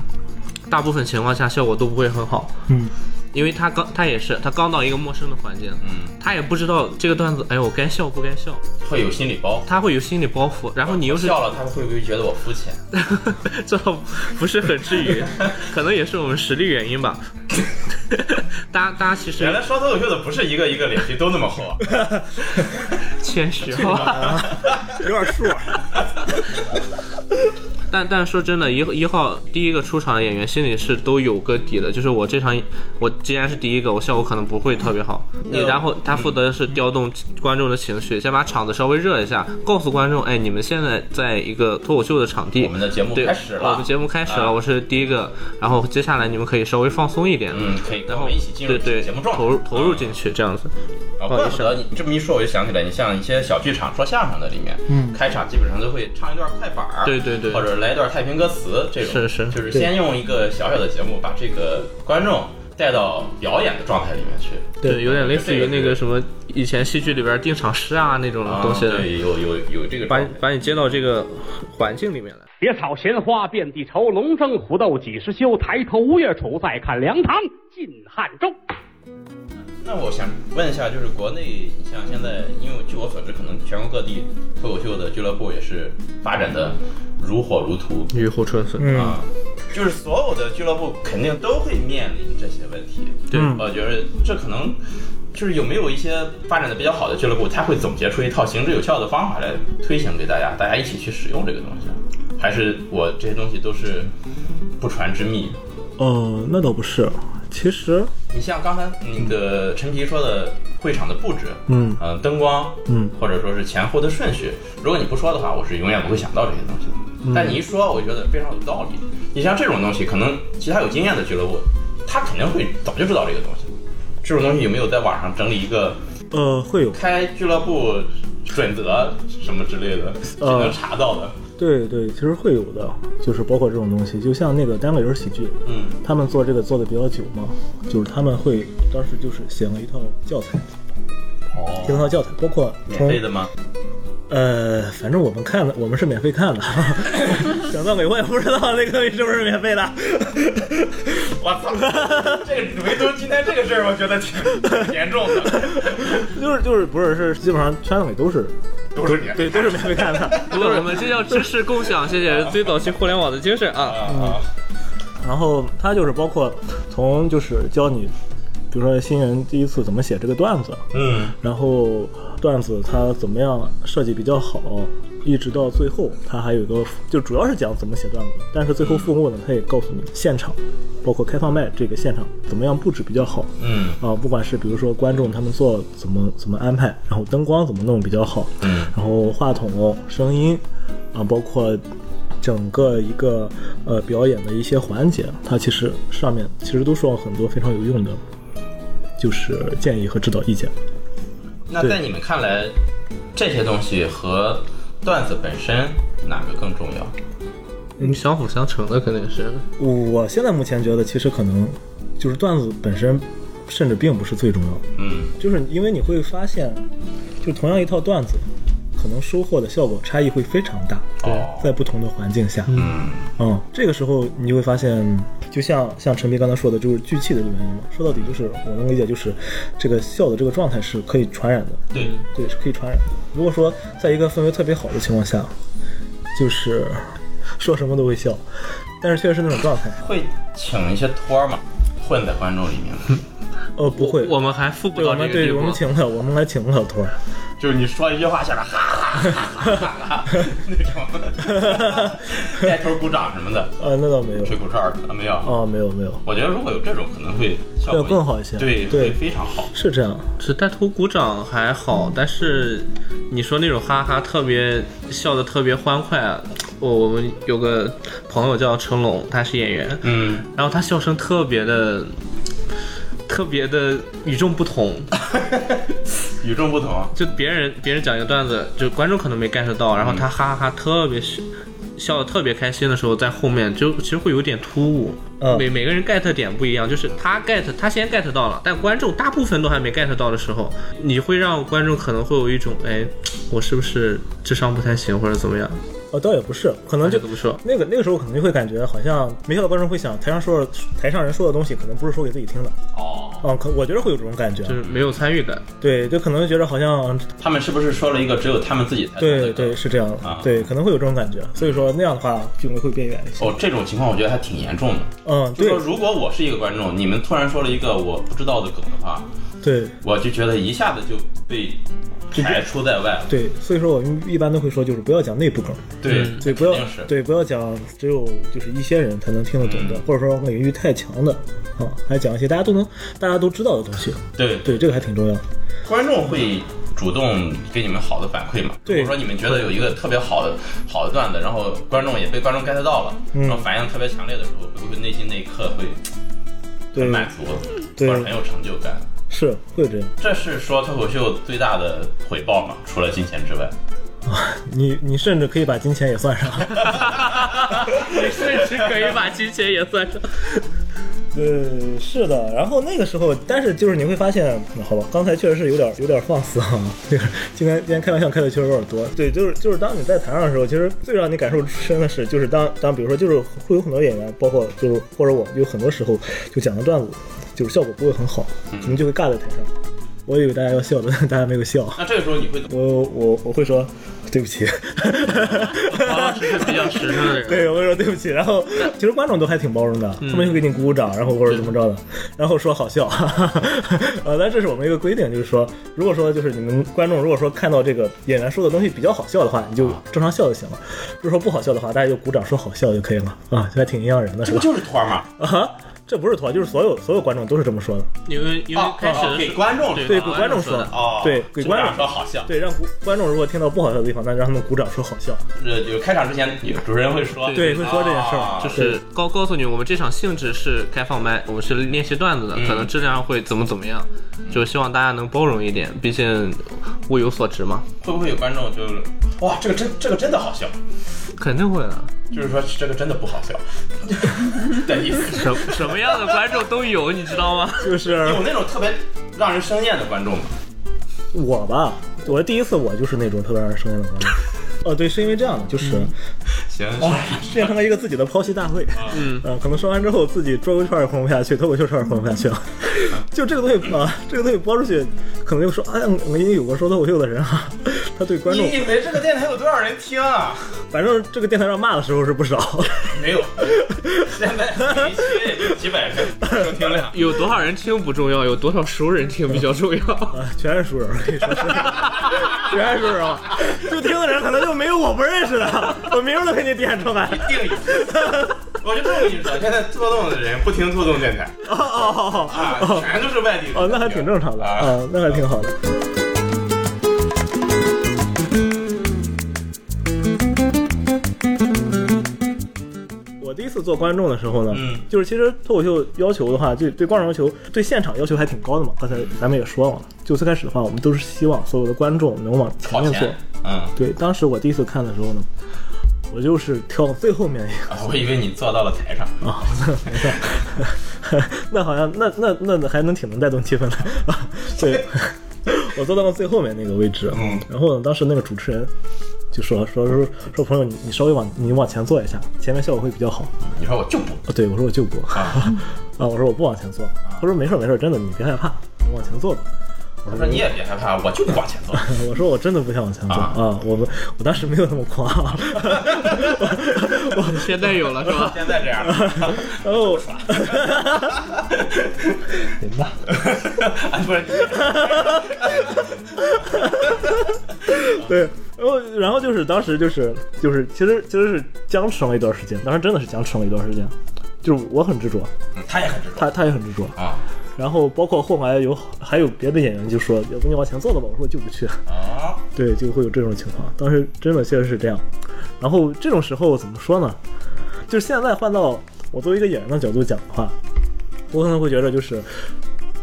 大部分情况下效果都不会很好，嗯，因为他刚他也是他刚到一个陌生的环境，嗯，他也不知道这个段子，哎呦，我该笑不该笑，会有心理包袱。他会有心理包袱，然后你又是笑了，他们会不会觉得我肤浅？<laughs> 这倒不是很至于，<laughs> 可能也是我们实力原因吧。<laughs> 大家大家其实原来说脱口秀的不是一个一个脸皮都那么厚啊。谦虚哈。有点数。但但说真的，一一号第一个出场的演员心里是都有个底的，就是我这场我既然是第一个，我效果可能不会特别好。你然后他负责的是调动观众的情绪，先把场子稍微热一下，告诉观众，哎，你们现在在一个脱口秀的场地，我们的节目对开始了我们节目开始了，啊我是第一个，然后接下来你们可以稍微放松一点，嗯，可以然后我们一起进入对对节目状态，投入投入啊进去这样子。啊，不好意思怪不得你这么一说，我就想起来，你像一些小剧场说相声的里面，嗯，开场基本上都会唱一段快板儿，对对对或者来一段太平歌词，这种是是就是先用一个小小的节目把这个观众带到表演的状态里面去，对，有点类似于那个什么以前戏剧里边定场诗啊那种啊东西的，对，有有有这个把把你接到这个环境里面来。别草闲花遍地愁，龙争虎斗几时休？抬头吴越楚，再看梁唐晋汉周。那我想问一下，就是国内，你像现在，因为据我所知，可能全国各地脱口秀的俱乐部也是发展的如火如荼。雨后春笋，嗯。啊，就是所有的俱乐部肯定都会面临这些问题。对。嗯。我觉得这可能就是有没有一些发展的比较好的俱乐部，他会总结出一套行之有效的方法来推行给大家，大家一起去使用这个东西，还是我这些东西都是不传之秘？哦，那倒不是，其实，你像刚才那个陈皮说的会场的布置，嗯呃，灯光，嗯，或者说是前后的顺序，如果你不说的话，我是永远不会想到这些东西的。嗯但你一说，我觉得非常有道理。你像这种东西，可能其他有经验的俱乐部，他肯定会早就知道这个东西。这种东西有没有在网上整理一个呃，会有，开俱乐部准则什么之类的，就呃能查到的？对对，其实会有的，就是包括这种东西，就像那个单口喜剧，嗯，他们做这个做的比较久嘛，就是他们会当时就是写了一套教材，哦一套教材，包括免费的吗？呃，反正我们看了，我们是免费看的。讲段尾我也不知道那个东西是不是免费的。<laughs> 我操，这个唯独今天这个事儿，我觉得挺挺严重的，<laughs> 就是就是不是是基本上全段尾都是都是免费对都是免费看的。不过我们这叫知识共享，谢谢最早期互联网的精神啊。啊。然后它就是包括从就是教你，比如说新人第一次怎么写这个段子，嗯，然后段子它怎么样设计比较好，一直到最后，它还有一个就主要是讲怎么写段子，但是最后附录呢，它也告诉你现场，包括开放麦这个现场怎么样布置比较好。嗯。啊，不管是比如说观众他们做怎么怎么安排，然后灯光怎么弄比较好，嗯，然后话筒、声音啊，包括整个一个呃表演的一些环节，它其实上面其实都说了很多非常有用的，就是建议和指导意见。那在你们看来，这些东西和段子本身哪个更重要？嗯，相辅相成的肯定是。我现在目前觉得，其实可能就是段子本身，甚至并不是最重要的，嗯就是因为你会发现，就同样一套段子，可能收获的效果差异会非常大。对在不同的环境下，嗯嗯，这个时候你就会发现，就像像陈斌刚才说的，就是聚气的这个原因嘛。说到底就是我能理解，就是这个笑的这个状态是可以传染的，对，对，是可以传染的。如果说在一个氛围特别好的情况下，就是 <laughs> 说什么都会笑，但是确实是那种状态，会请一些托儿嘛，混在观众里面吗。呃，不会。我们还富不到这个地步们对我们。请不了，我们还请不了托儿。就是你说一句话，下面哈哈哈哈哈哈那种，带头鼓掌什么的，啊，那倒没有。吹口哨儿啊没有。哦，没有没有，我觉得如果有这种，可能会效果更好一些对，对会非常好。是这样。是带头鼓掌还好，但是你说那种哈哈特别笑的特别欢快啊，我我们有个朋友叫成龙，他是演员，嗯，然后他笑声特别的特别的与众不同，<laughs> 与众不同。就别人别人讲一个段子，就观众可能没 get 到，然后他哈哈哈特别笑笑的特别开心的时候，在后面就其实会有点突兀。嗯每每个人 get 点不一样，就是他 get 他先 get 到了，但观众大部分都还没 get 到的时候，你会让观众可能会有一种哎，我是不是智商不太行或者怎么样？哦，倒也不是，可能就？那个那个时候可能就会感觉好像没想到观众会想，台上说的台上人说的东西可能不是说给自己听的，哦，嗯，可我觉得会有这种感觉，就是没有参与感。对，就可能觉得好像他们是不是说了一个只有他们自己才对对是这样的，啊对，可能会有这种感觉，所以说那样的话就会变远一些。哦，这种情况我觉得还挺严重的。嗯，对就说如果我是一个观众，你们突然说了一个我不知道的梗的话，对我就觉得一下子就被排除在外了。对，所以说我们一般都会说，就是不要讲内部梗，对嗯对，不要对不要讲只有就是一些人才能听得懂的，嗯或者说领域太强的啊，还讲一些大家都能大家都知道的东西。对对，这个还挺重要。观众会主动给你们好的反馈嘛？对如果说你们觉得有一个特别好的好的段子，然后观众也被观众 get 到了，嗯然后反应特别强烈的时候，会不会内心那一刻会对很满足，对或者很有成就感？是会这样。这是说脱口秀最大的回报嘛？除了金钱之外，啊 <laughs> 你你甚至可以把金钱也算上。你甚至可以把金钱也算上。<laughs> 呃，是的，然后那个时候，但是就是你会发现，好吧，刚才确实是有点有点放肆啊，这个今天今天开玩笑开的确实有点多。对，就是就是当你在台上的时候，其实最让你感受深的是，就是当当比如说就是会有很多演员，包括就是或者我，有很多时候就讲的段子，就是效果不会很好，可能就会尬在台上。我以为大家要笑的，<laughs> 大家没有笑。那这个时候你会怎么？我我我会说对不起，王老师是比较实诚的人，对，我会说对不起。然后其实观众都还挺包容的，他们会给你鼓鼓掌，然后或者怎么着的，然后说好笑。<laughs> 呃，但这是我们一个规定，就是说，如果说就是你们观众如果说看到这个演员说的东西比较好笑的话，你就正常笑就行了；如果说不好笑的话，大家就鼓掌说好笑就可以了啊，这还挺阴阳人的，是吧？这不就是托儿吗？<laughs> 啊哈，这不是托，就是所有所有观众都是这么说的。因为因为哦开始哦给观众对给观众说的，哦，对给观众说好笑。对，让观观众如果听到不好笑的地方，那让他们鼓掌说好笑。呃，就开场之前，有主持人会说，对，会说这件事啊儿，就是告告诉你，我们这场性质是开放麦，我们是练习段子的，嗯可能质量会怎么怎么样，就希望大家能包容一点，毕竟物有所值嘛，会不会有观众就哇，这个真这个真的好笑，肯定会的。就是说这个真的不好笑的意思。什什么样的观众都有，你知道吗？<laughs> 就是有那种特别让人生厌的观众吗？我吧，我第一次我就是那种特别让人生厌的观众。哦，对，是因为这样的，就是、<laughs> 行，变成了一个自己的剖析大会。嗯，呃，可能说完之后，自己桌游圈也混不下去，脱口秀圈也混不下去了。<laughs> 就这个东西啊、这个东西播出去，可能就说，哎呀，我已经有个说脱口秀的人啊，<laughs> 他对观众你，以为这个电台有多少人听啊？反正这个电台上骂的时候是不少。没有，现在一期也就几百个收听量。有多少人听不重要，有多少熟人听比较重要。啊，全是熟人，可以说，全是熟人啊。就听的人可能就没有我不认识的，<laughs> 我名字都给你点出来。定义，我就这么跟你说，现在做动的人不听做动电台哦哦哦啊，哦全都是外地人。哦，那还挺正常的啊。啊，那还挺好的。我第一次做观众的时候呢，嗯就是其实脱口秀要求的话，就对观众要求，对现场要求还挺高的嘛。刚才咱们也说了，就最开始的话，我们都是希望所有的观众能往前好面坐钱。，嗯，对，当时我第一次看的时候呢，我就是挑最后面一个。啊我以为你坐到了台上。啊，没事，那好像那那那还能挺能带动气氛的啊。<laughs> 对，<laughs> 我坐到了最后面那个位置，嗯然后呢，当时那个主持人就说说说说朋友你你稍微往你往前坐一下，前面效果会比较好。你说我就不啊，对我说我就不啊，<laughs> 啊，我说我不往前坐，他说没事没事，真的你别害怕，你往前坐吧。我说你也别害怕，我就不往前走。我说我真的不想往前走啊啊，我们我当时没有那么狂，<laughs> 我现在有了是吧？现在这样，然后行吧。<laughs> 啊不是，<laughs> 对，然后然后就是当时就是就是其实其实是僵持了一段时间，当时真的是僵持了一段时间，就是我很执着，嗯他也很执着他他也很执着，啊然后包括后来有还有别的演员就说，要不你往前坐坐吧，我说我就不去，啊，对，就会有这种情况，当时真的确实是这样，然后这种时候怎么说呢？就是现在换到我作为一个演员的角度讲的话，我可能会觉得就是。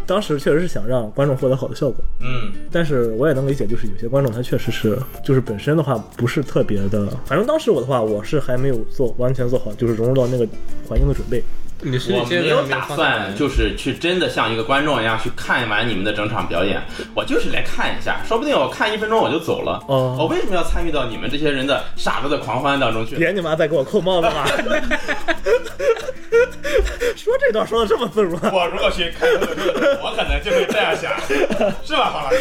当时确实是想让观众获得好的效果，嗯，但是我也能理解，就是有些观众他确实是，就是本身的话不是特别的，反正当时我的话，我是还没有做完全做好，就是融入到那个环境的准备。你的心我理建设没有打算就是去真的像一个观众一样去看完你们的整场表演，我就是来看一下，说不定我看一分钟我就走了。哦我为什么要参与到你们这些人的傻子的狂欢当中去？别你妈再给我扣帽子了！<laughs> 说说这段说的这么自如啊？我如果去看脱口秀，我可能就会这样想，是吧，黄老师？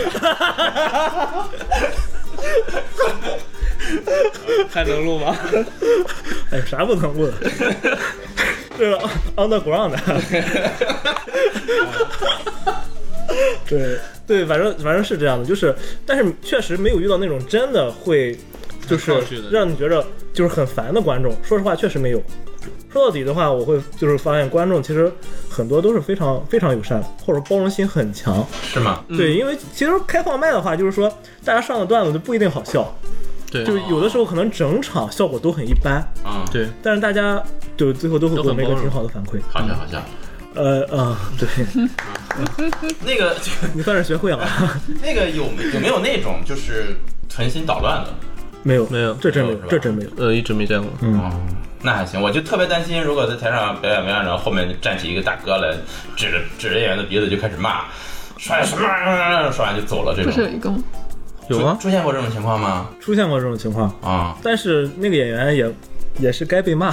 <laughs> 还能录吗？哎，啥不能问？这个 underground 的。对对，反正反正是这样的，就是，但是确实没有遇到那种真的会，就是让你觉得就是很烦的观众。说实话，确实没有。说到底的话，我会就是发现观众其实很多都是非常非常友善，或者包容心很强。是吗？对，因为其实开放麦的话，就是说大家上的段子就不一定好笑，对，就有的时候可能整场效果都很一般，啊，对，但是大家就最后都会给我们一个挺好的反馈。好像好像。呃啊，对，<laughs> 那个 <laughs> 你算是学会了，<laughs> 那个有有没有那种就是存心捣乱的？没有没有这真没有这真没有。呃，一直没见过。嗯哦，那还行，我就特别担心，如果在台上表演表演，然后后面站起一个大哥来，指着指着演员的鼻子就开始骂，说什么说完就走了，这不是有种一个吗？有吗？出现过这种情况吗？出现过这种情况，啊，但是那个演员也也是该被骂，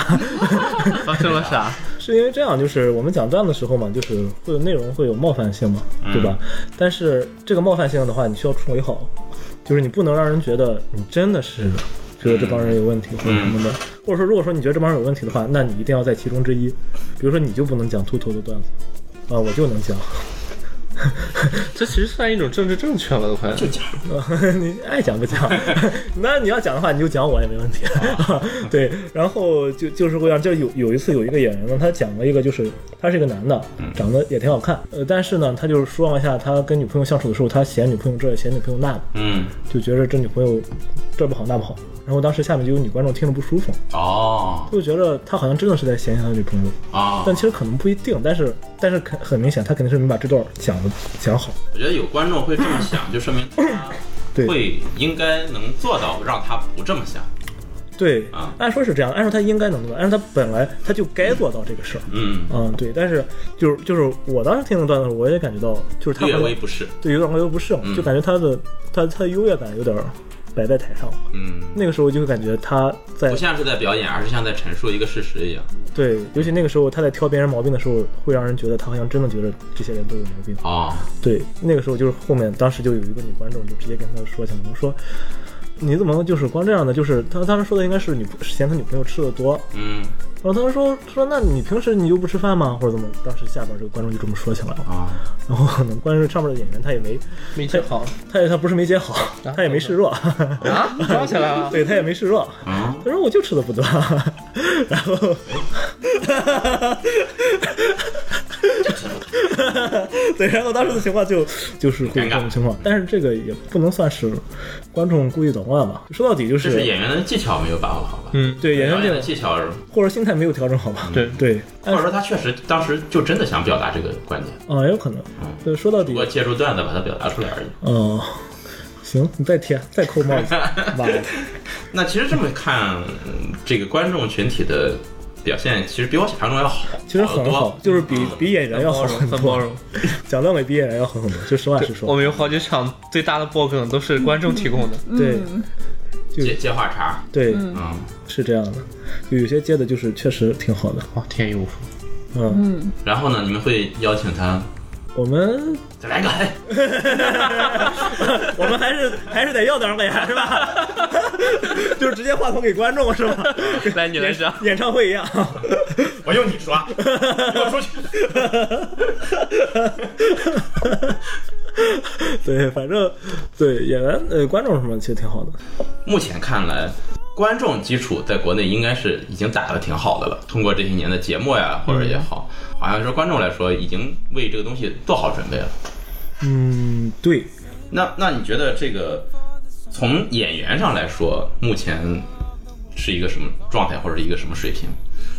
<laughs> 发生了啥？<laughs> 是因为这样，就是我们讲段子的时候嘛，就是会有内容会有冒犯性嘛，对吧？但是这个冒犯性的话，你需要处理好，就是你不能让人觉得你真的是觉得这帮人有问题或者什么的，或者说如果说你觉得这帮人有问题的话，那你一定要在其中之一，比如说你就不能讲秃头的段子，啊，我就能讲。<laughs> 这其实算一种政治正确了，都快。就讲，<laughs> 你爱讲不讲？<laughs> 那你要讲的话，你就讲我也没问题。对，然后就就是会让，就有有一次有一个演员呢，他讲了一个，就是他是一个男的，长得也挺好看，呃，但是呢，他就是说了一下他跟女朋友相处的时候，他嫌女朋友这，嫌女朋友那的，嗯，就觉得这女朋友这不好那不好。然后当时下面就有女观众听着不舒服，哦，就觉得他好像真的是在嫌弃他的女朋友，啊，但其实可能不一定，但是但是很很明显，他肯定是没把这段讲的讲好。我觉得有观众会这么想，就说明他 <coughs> 对会应该能做到让他不这么想。对啊，按说是这样，按说他应该能做到，按说他本来他就该做到这个事儿。嗯，嗯，对，但是就是就是我当时听那段的时候，我也感觉到，就是他略微不适。对有点略微不适，嗯就感觉他的他他的优越感有点摆在台上。嗯，那个时候就会感觉他在不像是在表演，而是像在陈述一个事实一样。对，尤其那个时候他在挑别人毛病的时候，会让人觉得他好像真的觉得这些人都有毛病。哦，对，那个时候就是后面当时就有一个女观众就直接跟他说起来我，说。你怎么就是光这样的？就是他当时说的应该是女嫌他女朋友吃的多，嗯，然后他说说那你平时你就不吃饭吗？或者怎么？当时下边这个观众就这么说起来了。啊，然后可能观众上面的演员他也没，没接好他也他不是没接好，<laughs> 他也没示弱，啊，装起来了。对他也没示弱。嗯，他说我就吃的不多，<laughs> 然后，<laughs> <laughs> 对，然后当时的情况就就是会有这种情况，但是这个也不能算是观众故意捣乱吧？说到底就是是演员的技巧没有把握好吧？嗯，对演员的这个技巧，或者心态没有调整好吧？对对，或者说他确实当时就真的想表达这个观点，啊，也有可能。对，说到底不，过借助段子把它表达出来而已。哦，行，你再贴，再扣帽子。<laughs> 那其实这么看，嗯这个观众群体的表现其实比我想象中要好，其实很好，就是比比演员要好很多，很包容。讲段伟比演员要好很多，就实话实说我。们有好几场最大的爆梗都是观众提供的。对嗯就接接话茬，对，嗯，是这样的，就有些接的就是确实挺好的。哇，天衣无缝。嗯，然后呢，你们会邀请他我们再来一个，哎 <laughs> 我们还是还是得要点儿脸 <laughs> 是吧？就是直接话筒给观众是吧？来，你来讲。演唱会一样。我用你说，你 <laughs> 给我出去。对，反正对演员呃观众什么其实挺好的。目前看来，观众基础在国内应该是已经打得挺好的了。通过这些年的节目呀，或者也好，好像说观众来说已经为这个东西做好准备了。嗯，对，那那你觉得这个从演员上来说，目前是一个什么状态，或者一个什么水平？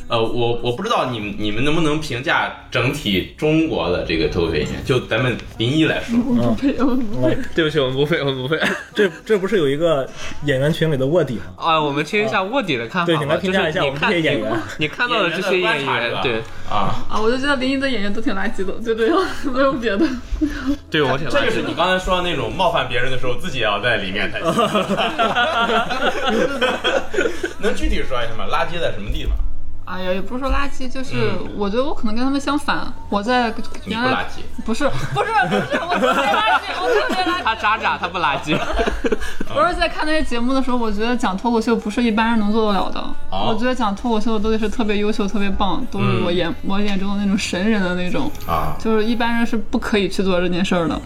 呃，我我不知道你们你们能不能评价整体中国的这个脱口秀演员，就咱们林一来说，我不配，我不配。对不起，我们不配，我们不配。<laughs> 这这不是有一个演员群里的卧底吗？啊，我们听一下卧底的看法吧。对你来评价一下我们这些演员。<laughs> 你看到的这些演员，对啊，啊，我就觉得林一的演员都挺垃圾的，就这样，没有别的。<laughs> 对我挺这就是垃圾的。你刚才说的那种冒犯别人的时候，自己也要在里面才行。能具体说一下吗？垃圾在什么地方？哎呀，也不是说垃圾，就是嗯我觉得我可能跟他们相反。我在原来不垃圾，不是不是不是，我特别垃圾，我特别垃圾。他渣渣，他不垃圾。<laughs> 我是在看那些节目的时候，我觉得讲脱口秀不是一般人能做得了的。哦我觉得讲脱口秀的都得是特别优秀、特别棒，都是我眼、我眼中的那种神人的那种。啊，<laughs> 就是一般人是不可以去做这件事儿的。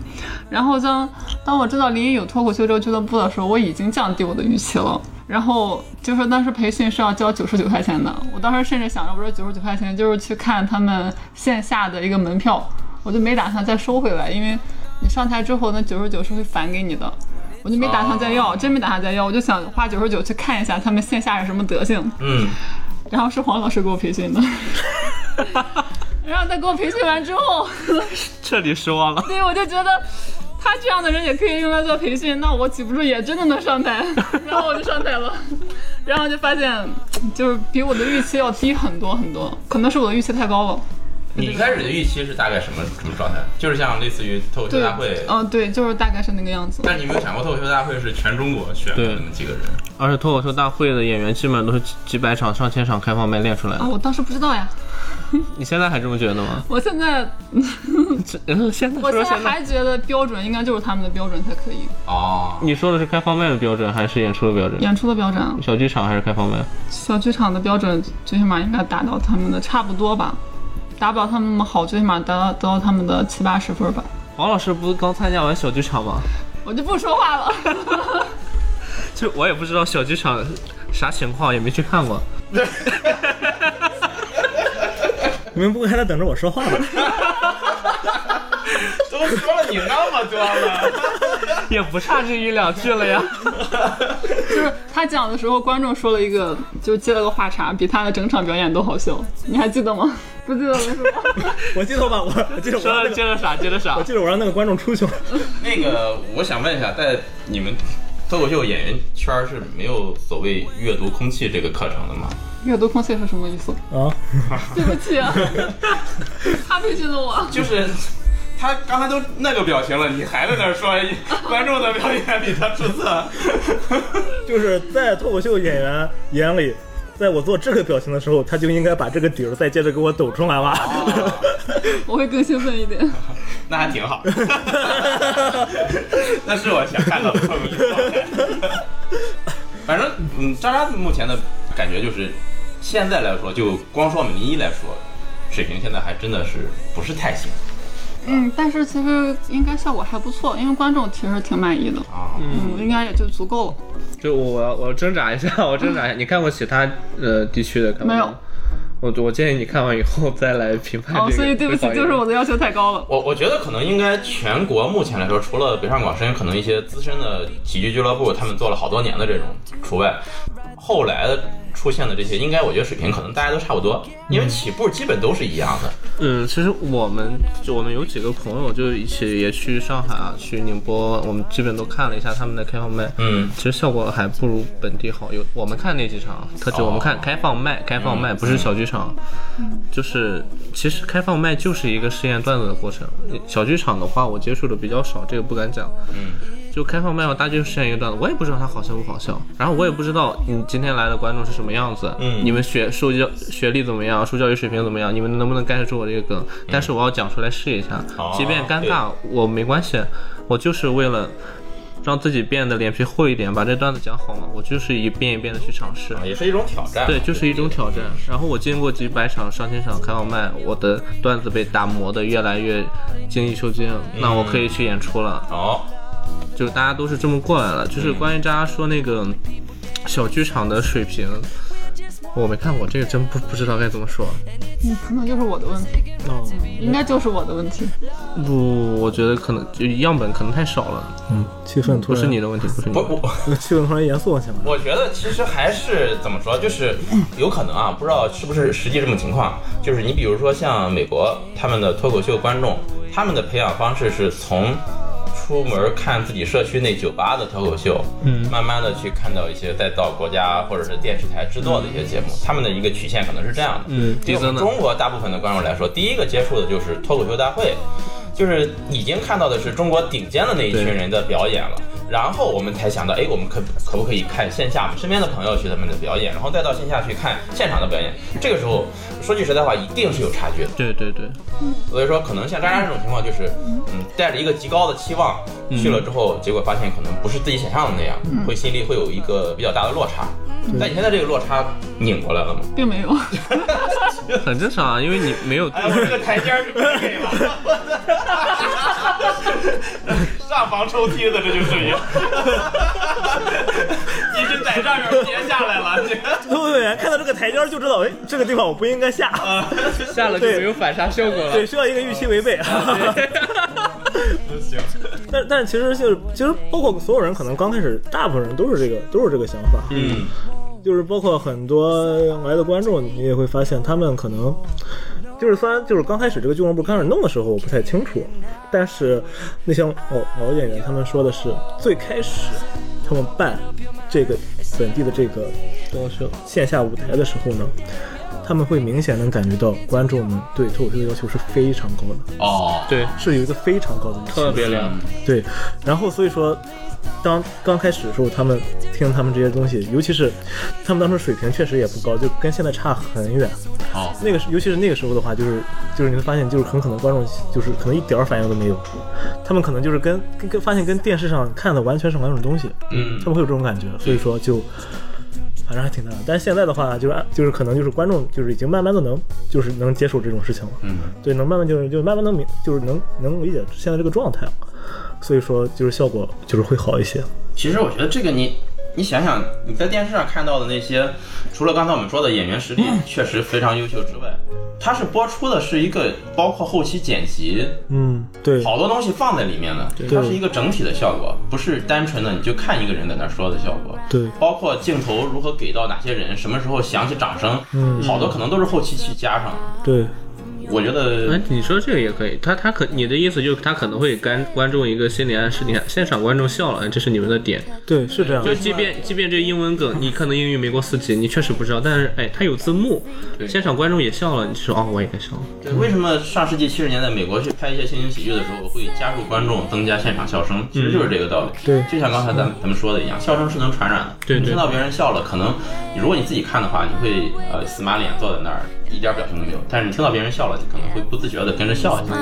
然后当当我知道临沂有脱口秀这个俱乐部的时候，我已经降低我的预期了。然后就是当时培训是要交九十九块钱的，我当时甚至想着，我说九十九块钱就是去看他们线下的一个门票，我就没打算再收回来，因为你上台之后那九十九是会返给你的。我就没打算再要，真没打算再要，我就想花九十九去看一下他们线下是什么德行。嗯，然后是黄老师给我培训的，<laughs> 然后他给我培训完之后，彻底失望了。对，我就觉得他这样的人也可以用来做培训，那我岂不是也真的能上台？<laughs> 然后我就上台了，然后就发现就是比我的预期要低很多很多，可能是我的预期太高了。你一开始的预期是大概什么什么状态？就是像类似于脱口秀大会，，嗯、对，就是大概是那个样子。但是你有没有想过脱口秀大会是全中国选那么几个人？而且脱口秀大会的演员基本都是几几百场、上千场开放麦练出来啊，的。我当时不知道呀，<laughs> 你现在还这么觉得吗？<laughs> 我现在 <laughs> 现在我现在说现在，还觉得标准应该就是他们的标准才可以，哦，你说的是开放麦的标准还是演出的标准？演出的标准啊，小剧场还是开放麦？小剧场的标准最起码应该达到他们的差不多吧，达不到他们那么好，最起码达到达到他们的七八十分吧。王老师不是刚参加完小剧场吗？我就不说话了。就我也不知道小剧场啥情况，也没去看过。你们不会还在等着我说话吧？都说了你那么多了，<laughs> 也不差这一两句了呀。<laughs> 就是他讲的时候，观众说了一个，就接了个话茬，比他的整场表演都好笑。你还记得吗？<laughs> 不记得了是吧？我记得吧，我我记得我说让那个，了接着啥？接着啥我？记得我让那个观众出去了。那个我想问一下，在你们脱口秀演员圈儿是没有所谓阅读空气这个课程的吗？阅读空气是什么意思？啊，<laughs> 对不起啊，<laughs> 他培训的我。就是他刚才都那个表情了，你还在那儿说观众的表演比他出色？<laughs> 就是在脱口秀演员眼里，在我做这个表情的时候，他就应该把这个底儿再接着给我抖出来吧。我会更兴奋一点。那还挺好，那是我想看到的脱口秀状态。反正，嗯，渣渣目前的感觉就是，现在来说，就光说我们临沂来说，水平现在还真的是不是太行嗯，但是其实应该效果还不错，因为观众其实挺满意的。啊。嗯，应该也就足够了。就我我挣扎一下，我挣扎一下。<laughs> 你看过其他呃地区的看没有。我我建议你看完以后再来评判这个。哦，所以对不起，就是我的要求太高了。我我觉得可能应该全国目前来说，除了北上广深，可能一些资深的喜剧俱乐部，他们做了好多年的这种除外，后来的出现的这些，应该我觉得水平可能大家都差不多，因为起步基本都是一样的。嗯，其实我们就我们有几个朋友就一起也去上海啊，去宁波，我们基本都看了一下他们的开放麦。嗯，其实效果还不如本地好。有我们看那几场，特指我们看开放麦，开放麦不是小剧场，就是其实开放麦就是一个试验段子的过程。小剧场的话，我接触的比较少，这个不敢讲。嗯，就开放麦我，大家就试验一个段子，我也不知道它好笑不好笑，然后我也不知道你今天来的观众是什么样子，嗯你们学受教学历怎么样，受教育水平怎么样，你们能不能 get 住我这个梗？但是我要讲出来试一下，哦即便尴尬我没关系，我就是为了。让自己变得脸皮厚一点，把这段子讲好嘛。我就是一遍一遍的去尝试，也是一种挑战。对，就是一种挑战。然后我经过几百场、上千场开放麦，我的段子被打磨的越来越精益求精，那我可以去演出了。哦，就是大家都是这么过来了。就是关于大家说那个小剧场的水平，我没看过，这个真不不知道该怎么说。嗯，可能就是我的问题，哦，应该就是我的问题。不，我觉得可能就样本可能太少了，嗯，气氛突然不是你的问题，不是你不的问题。我。气氛突然严肃了起来。我觉得其实还是怎么说，就是有可能啊，不知道是不是实际这种情况。就是你比如说像美国他们的脱口秀观众，他们的培养方式是从出门看自己社区那酒吧的脱口秀，嗯。慢慢的去看到一些再到国家或者是电视台制作的一些节目，他们的一个曲线可能是这样的。嗯。对我们中国大部分的观众来说，第一个接触的就是脱口秀大会，就是已经看到的是中国顶尖的那一群人的表演了。然后我们才想到，哎，我们可可不可以看线下，我们身边的朋友去他们的表演，然后再到线下去看现场的表演。这个时候，说句实在话，一定是有差距的。对对对，所以说，可能像渣渣这种情况，就是嗯，带着一个极高的期望去了之后，结果发现可能不是自己想象的那样，会心里会有一个比较大的落差。但你现在这个落差拧过来了吗？并没有。<laughs> 很正常啊，因为你没有哎，我这个台阶儿是不给了，<laughs> 上房抽梯子，这就属于，<laughs> 一直在上面跌下来了，这脱口秀演员看到这个台阶就知道，哎，这个地方我不应该下，下了就没有反杀效果了。对，需要一个预期违背。<laughs> 行，但但其实就是，其实包括所有人，可能刚开始，大部分人都是这个，都是这个想法。嗯，就是包括很多来的观众，你也会发现他们可能就是虽然就是刚开始这个俱乐部刚开始弄的时候我不太清楚，但是那些老老演员他们说的是最开始他们办这个本地的这个脱口秀线下舞台的时候呢。他们会明显能感觉到观众们对脱口秀的要求是非常高的，哦，对，是有一个非常高的特别亮。对，然后所以说，当刚开始的时候，他们听他们这些东西，尤其是他们当时水平确实也不高，就跟现在差很远。好，那个，尤其是那个时候的话，就是就是你会发现，就是很可能观众就是可能一点儿反应都没有，他们可能就是跟跟跟发现跟电视上看的完全是两种东西，嗯。他们会有这种感觉，所以说就。反正还挺难的，但是现在的话，就是按就是可能就是观众就是已经慢慢的能就是能接受这种事情了，嗯，对，能慢慢就是就慢慢能明就是能能理解现在这个状态了，所以说就是效果就是会好一些。其实我觉得这个你。你想想，你在电视上看到的那些，除了刚才我们说的演员实力确实非常优秀之外，它是播出的是一个包括后期剪辑，嗯，对，好多东西放在里面的，它是一个整体的效果，不是单纯的你就看一个人在那说的效果。对包括镜头如何给到哪些人，什么时候响起掌声，嗯好多可能都是后期去加上。对，我觉得哎，你说这个也可以，他他可你的意思就是他可能会给观众一个心理暗示，你看现场观众笑了，这是你们的点。对，是这样就。即便即便这英文梗，你可能英语没过四级，你确实不知道，但是哎，它有字幕，现场观众也笑了，你说哦，我也该笑了。对，为什么上世纪七十年代美国去拍一些情景喜剧的时候会加入观众，增加现场笑声？其实就是这个道理。对就像刚才咱们咱们说的一样，笑声是能传染的。对对你听到别人笑了，可能如果你自己看的话，你会呃死马脸坐在那儿，一点表情都没有。但是你听到别人笑了，你可能会不自觉的跟着笑一下。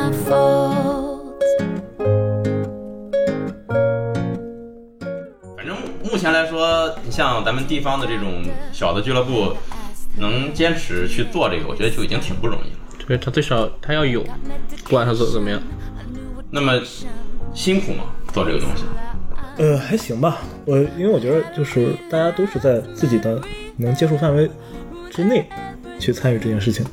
反正目前来说，你像咱们地方的这种小的俱乐部，能坚持去做这个，我觉得就已经挺不容易了。对他最少他要有，不管他做得怎么样。那么辛苦吗？做这个东西？呃，还行吧。我因为我觉得就是大家都是在自己的能接受范围之内去参与这件事情。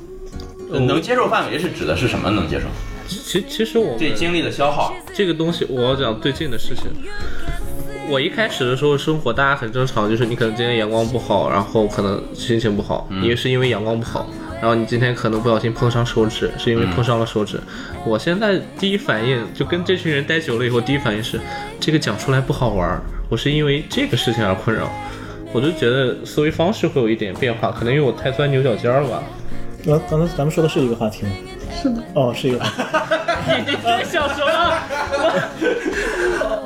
呃能接受范围是指的是什么？能接受？其其实我对精力的消耗。这个东西，我要讲最近的事情。我一开始的时候生活，大家很正常，就是你可能今天阳光不好，然后可能心情不好，因为是因为阳光不好，然后你今天可能不小心碰伤手指，是因为碰伤了手指。我现在第一反应就跟这群人待久了以后，第一反应是这个讲出来不好玩儿，我是因为这个事情而困扰。我就觉得思维方式会有一点变化，可能因为我太钻牛角尖了吧。呃，刚才咱们说的是一个话题吗？是的，哦，是一个话题。<laughs> 你在笑什么？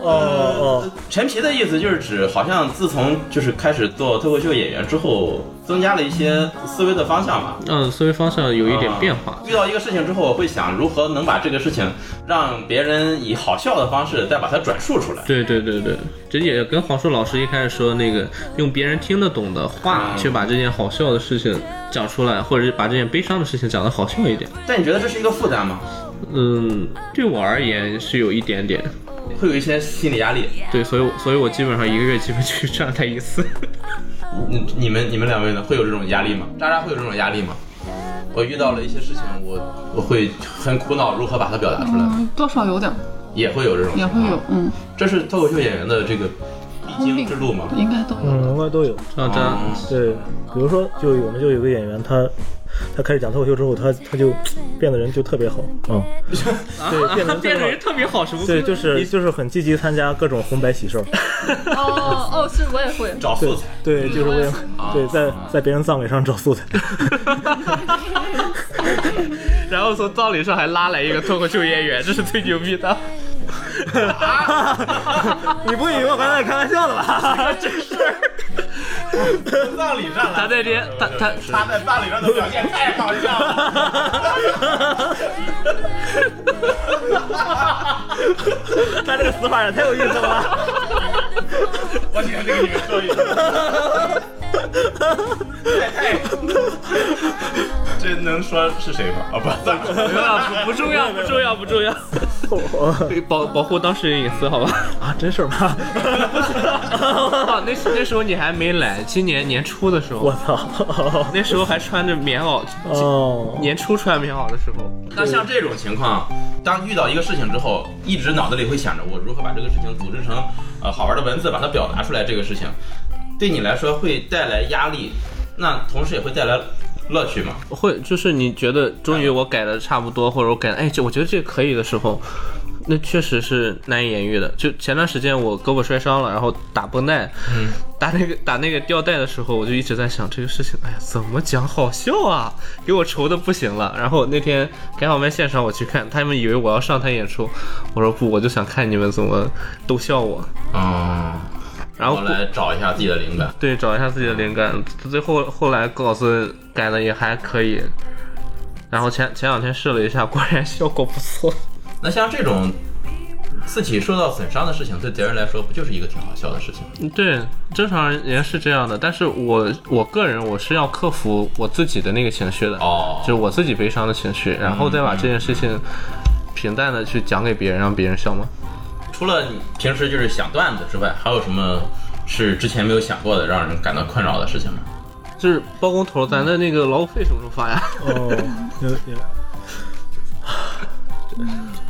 哦哦，陈皮的意思就是指，好像自从就是开始做脱口秀演员之后，增加了一些思维的方向吧。嗯，思维方向有一点变化。遇到一个事情之后，我会想如何能把这个事情让别人以好笑的方式再把它转述出来。对对对对，这也跟黄硕老师一开始说那个用别人听得懂的话，嗯去把这件好笑的事情讲出来，或者是把这件悲伤的事情讲得好笑一点。但你觉得这是一个负担吗？嗯，对我而言是有一点点。会有一些心理压力？对，所以我所以我基本上一个月基本去站台一次。你你们你们两位呢？会有这种压力吗？渣渣会有这种压力吗？我遇到了一些事情，我我会很苦恼如何把它表达出来，嗯，多少有点，也会有这种也会有，嗯，这是脱口秀演员的这个必经之路吗？应该都有。嗯，应该都有。像这样，哦对，比如说，就我们就有个演员，他他开始讲脱口秀之后，他他就变得人就特别好，嗯，对，<laughs> 变得人特别好变得人。特别好，什么？对，就是就是很积极参加各种红白喜事儿，哦哦哦，是我也会。对找素材。对，就是为了啊对在在别人葬礼上找素材，<laughs> 然后从葬礼上还拉来一个脱口秀演员，这是最牛逼的。<laughs> 你不以为我刚才开玩笑的吧？葬礼上来，他在这他他他在葬礼上的表现太搞笑了。<laughs> 他这个死法也太有意思了吧？<laughs> 我天这个你们说一说。太太，这能说是谁吗？啊，不，<laughs> 算了。不不重要不重要不重要，<laughs> <laughs> 保保护当事人隐私好吧？啊，真事儿吗？那时那时候你还没来，今年年初的时候，我操！那时候还穿着棉袄，哦，年初穿棉袄的时候，那像这种情况，当遇到一个事情之后，一直脑子里会想着我如何把这个事情组织成呃好玩的文字，把它表达出来。这个事情对你来说会带来压力，那同时也会带来乐趣嘛？会就是你觉得终于我改的差不多，或者我改的哎，这我觉得这个可以的时候。那确实是难以言喻的。就前段时间我胳膊摔伤了，然后打绷带，嗯，打那个打那个吊带的时候，我就一直在想这个事情，哎呀，怎么讲好笑啊，给我愁的不行了。然后那天改好麦现场我去看，他们以为我要上台演出，我说不，我就想看你们怎么逗笑我。哦，然后我来找一下自己的灵感。对，找一下自己的灵感。最后后来稿子改的也还可以，然后前前两天试了一下，果然效果不错。<laughs> 那像这种自己受到损伤的事情，对别人来说不就是一个挺好笑的事情？嗯对，正常人是这样的，但是我我个人我是要克服我自己的那个情绪的，哦就是我自己悲伤的情绪，然后再把这件事情平淡的去讲给别人，让别人笑吗？除了你平时就是想段子之外，还有什么是之前没有想过的，让人感到困扰的事情吗？就是包工头，咱的那个劳务费什么时候发呀？哦，有有，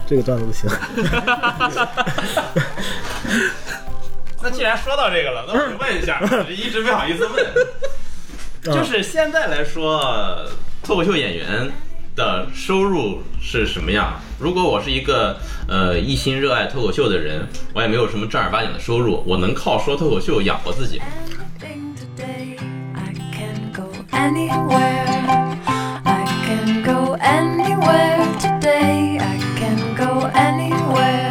这个段子不行。<laughs> 那既然说到这个了，那我就问一下，<laughs> 一直没好意思问，<laughs> 就是现在来说，脱口秀演员的收入是什么样？如果我是一个呃一心热爱脱口秀的人，我也没有什么正儿八经的收入，我能靠说脱口秀养活自己吗？Today I can go anywhere.